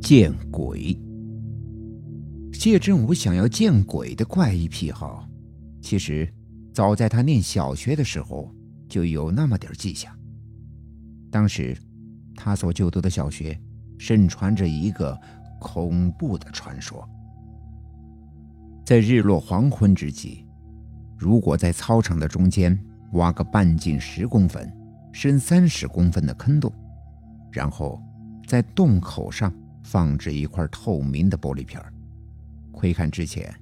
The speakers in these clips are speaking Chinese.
见鬼！谢振武想要见鬼的怪异癖好，其实早在他念小学的时候就有那么点迹象。当时，他所就读的小学盛传着一个恐怖的传说：在日落黄昏之际，如果在操场的中间挖个半径十公分、深三十公分的坑洞，然后在洞口上放置一块透明的玻璃片窥看之前，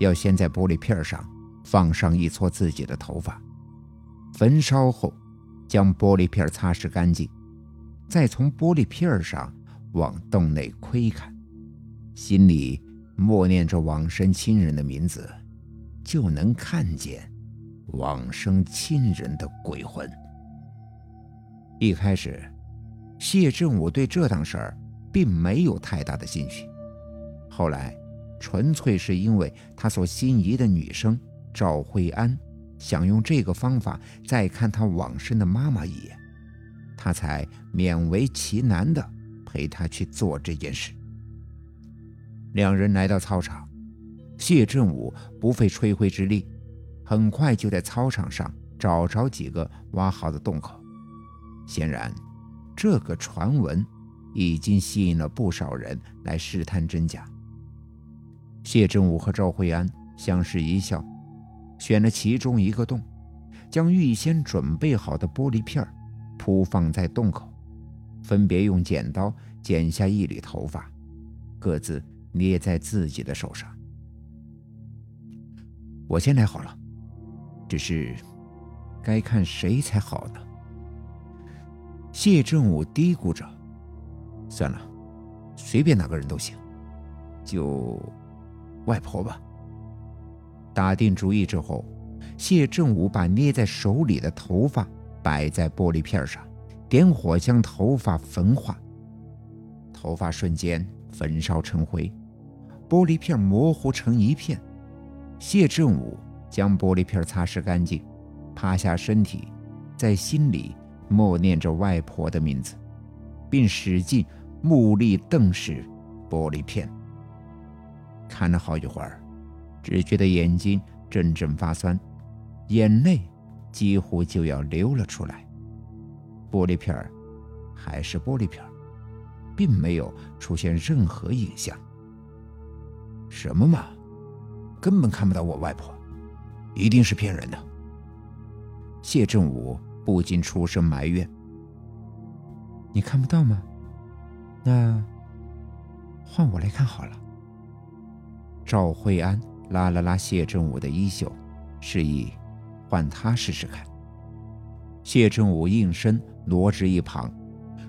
要先在玻璃片上放上一撮自己的头发，焚烧后，将玻璃片擦拭干净，再从玻璃片上往洞内窥看，心里默念着往生亲人的名字，就能看见往生亲人的鬼魂。一开始，谢振武对这档事儿并没有太大的兴趣，后来。纯粹是因为他所心仪的女生赵慧安想用这个方法再看他往生的妈妈一眼，他才勉为其难的陪她去做这件事。两人来到操场，谢振武不费吹灰之力，很快就在操场上找着几个挖好的洞口。显然，这个传闻已经吸引了不少人来试探真假。谢振武和赵慧安相视一笑，选了其中一个洞，将预先准备好的玻璃片铺放在洞口，分别用剪刀剪下一缕头发，各自捏在自己的手上。我先来好了，只是该看谁才好呢？谢振武嘀咕着：“算了，随便哪个人都行，就……”外婆吧。打定主意之后，谢振武把捏在手里的头发摆在玻璃片上，点火将头发焚化。头发瞬间焚烧成灰，玻璃片模糊成一片。谢振武将玻璃片擦拭干净，趴下身体，在心里默念着外婆的名字，并使劲目力瞪视玻璃片。看了好一会儿，只觉得眼睛阵阵发酸，眼泪几乎就要流了出来。玻璃片儿还是玻璃片儿，并没有出现任何影像。什么嘛，根本看不到我外婆，一定是骗人的。谢振武不禁出声埋怨：“你看不到吗？那换我来看好了。”赵慧安拉了拉谢振武的衣袖，示意换他试试看。谢振武应声挪至一旁，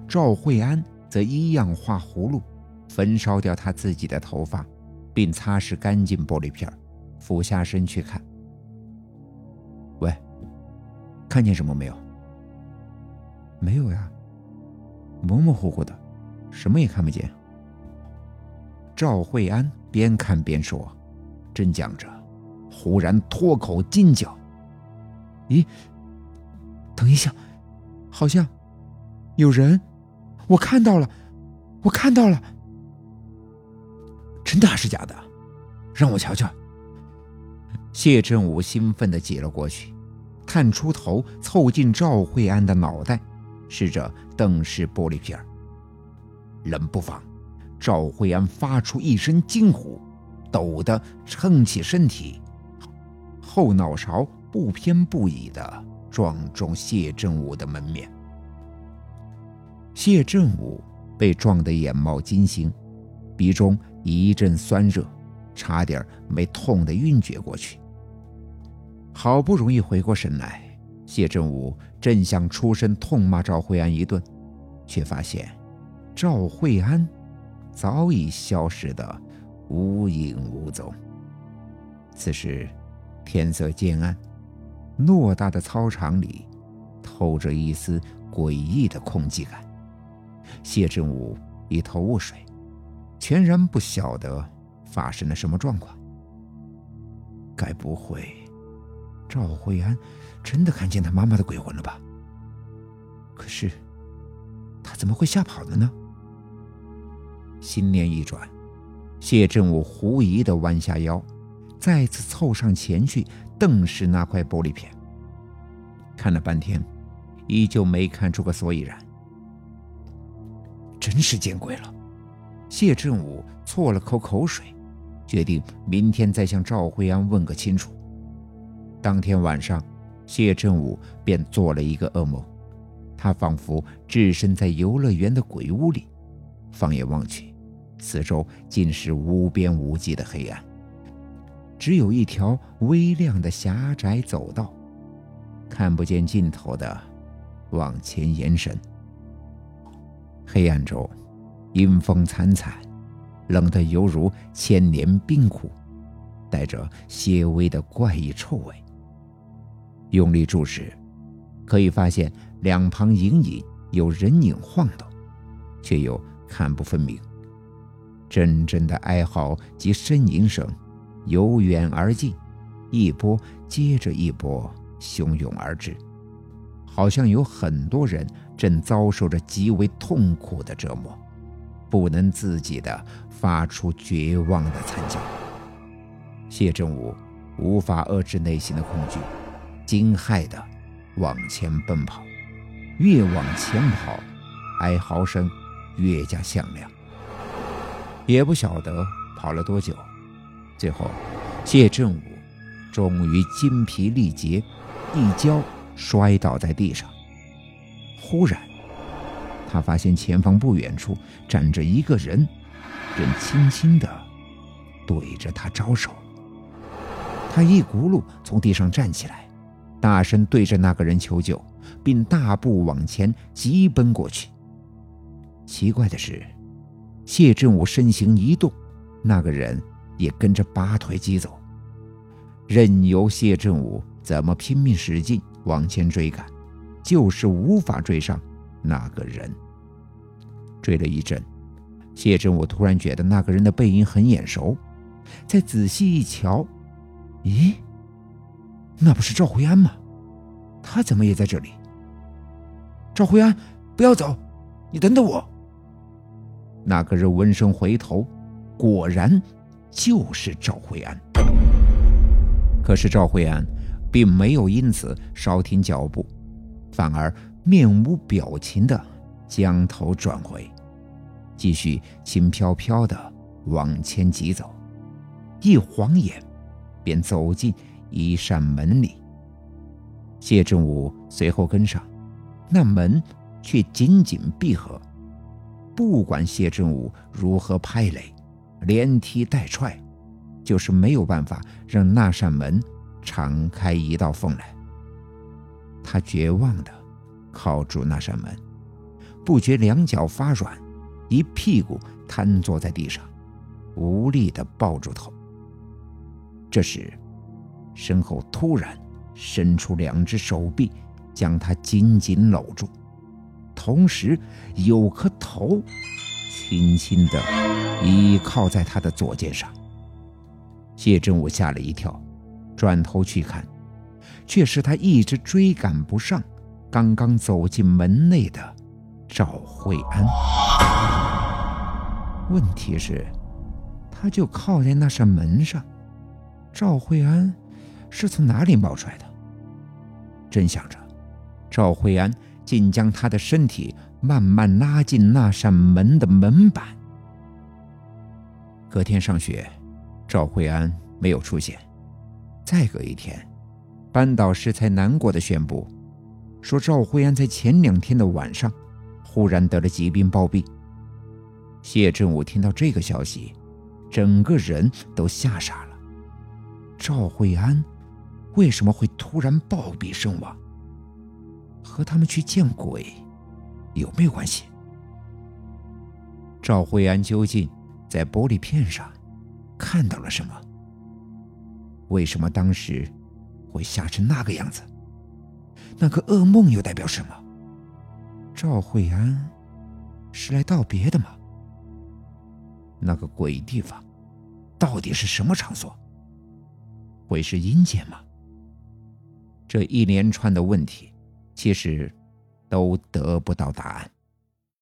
赵慧安则一样画葫芦，焚烧掉他自己的头发，并擦拭干净玻璃片，俯下身去看。喂，看见什么没有？没有呀，模模糊糊的，什么也看不见。赵慧安。边看边说，正讲着，忽然脱口惊叫：“咦，等一下，好像有人！我看到了，我看到了！真的还是假的？让我瞧瞧。”谢振武兴奋的挤了过去，探出头凑近赵慧安的脑袋，试着瞪视玻璃片冷不防。赵慧安发出一声惊呼，抖得撑起身体，后脑勺不偏不倚地撞中谢振武的门面。谢振武被撞得眼冒金星，鼻中一阵酸热，差点没痛得晕厥过去。好不容易回过神来，谢振武正想出声痛骂赵慧安一顿，却发现赵慧安。早已消失得无影无踪。此时天色渐暗，偌大的操场里透着一丝诡异的空寂感。谢振武一头雾水，全然不晓得发生了什么状况。该不会赵慧安真的看见他妈妈的鬼魂了吧？可是他怎么会吓跑了呢？心念一转，谢振武狐疑地弯下腰，再次凑上前去，瞪视那块玻璃片。看了半天，依旧没看出个所以然。真是见鬼了！谢振武啜了口口水，决定明天再向赵慧安问个清楚。当天晚上，谢振武便做了一个噩梦，他仿佛置身在游乐园的鬼屋里，放眼望去，四周尽是无边无际的黑暗，只有一条微亮的狭窄走道，看不见尽头的往前延伸。黑暗中，阴风惨惨，冷得犹如千年冰窟，带着些微的怪异臭味。用力注视，可以发现两旁隐隐有人影晃动，却又看不分明。阵阵的哀嚎及呻吟声由远而近，一波接着一波汹涌而至，好像有很多人正遭受着极为痛苦的折磨，不能自己的发出绝望的惨叫。谢振武无法遏制内心的恐惧。惊骇地往前奔跑，越往前跑，哀嚎声越加响亮。也不晓得跑了多久，最后谢振武终于筋疲力竭，一跤摔倒在地上。忽然，他发现前方不远处站着一个人，正轻轻地对着他招手。他一骨碌从地上站起来。大声对着那个人求救，并大步往前急奔过去。奇怪的是，谢振武身形一动，那个人也跟着拔腿疾走。任由谢振武怎么拼命使劲往前追赶，就是无法追上那个人。追了一阵，谢振武突然觉得那个人的背影很眼熟，再仔细一瞧，咦？那不是赵慧安吗？他怎么也在这里？赵慧安，不要走，你等等我。那个人闻声回头，果然就是赵慧安。可是赵慧安并没有因此稍停脚步，反而面无表情的将头转回，继续轻飘飘的往前疾走，一晃眼便走进。一扇门里，谢振武随后跟上，那门却紧紧闭合。不管谢振武如何拍雷、连踢带踹，就是没有办法让那扇门敞开一道缝来。他绝望地靠住那扇门，不觉两脚发软，一屁股瘫坐在地上，无力地抱住头。这时，身后突然伸出两只手臂，将他紧紧搂住，同时有颗头轻轻地倚靠在他的左肩上。谢振武吓了一跳，转头去看，却是他一直追赶不上，刚刚走进门内的赵慧安。问题是，他就靠在那扇门上，赵慧安。是从哪里冒出来的？正想着，赵慧安竟将他的身体慢慢拉进那扇门的门板。隔天上学，赵慧安没有出现。再隔一天，班导师才难过的宣布，说赵慧安在前两天的晚上，忽然得了疾病暴毙。谢振武听到这个消息，整个人都吓傻了。赵慧安。为什么会突然暴毙身亡？和他们去见鬼有没有关系？赵慧安究竟在玻璃片上看到了什么？为什么当时会吓成那个样子？那个噩梦又代表什么？赵慧安是来道别的吗？那个鬼地方到底是什么场所？会是阴间吗？这一连串的问题，其实都得不到答案。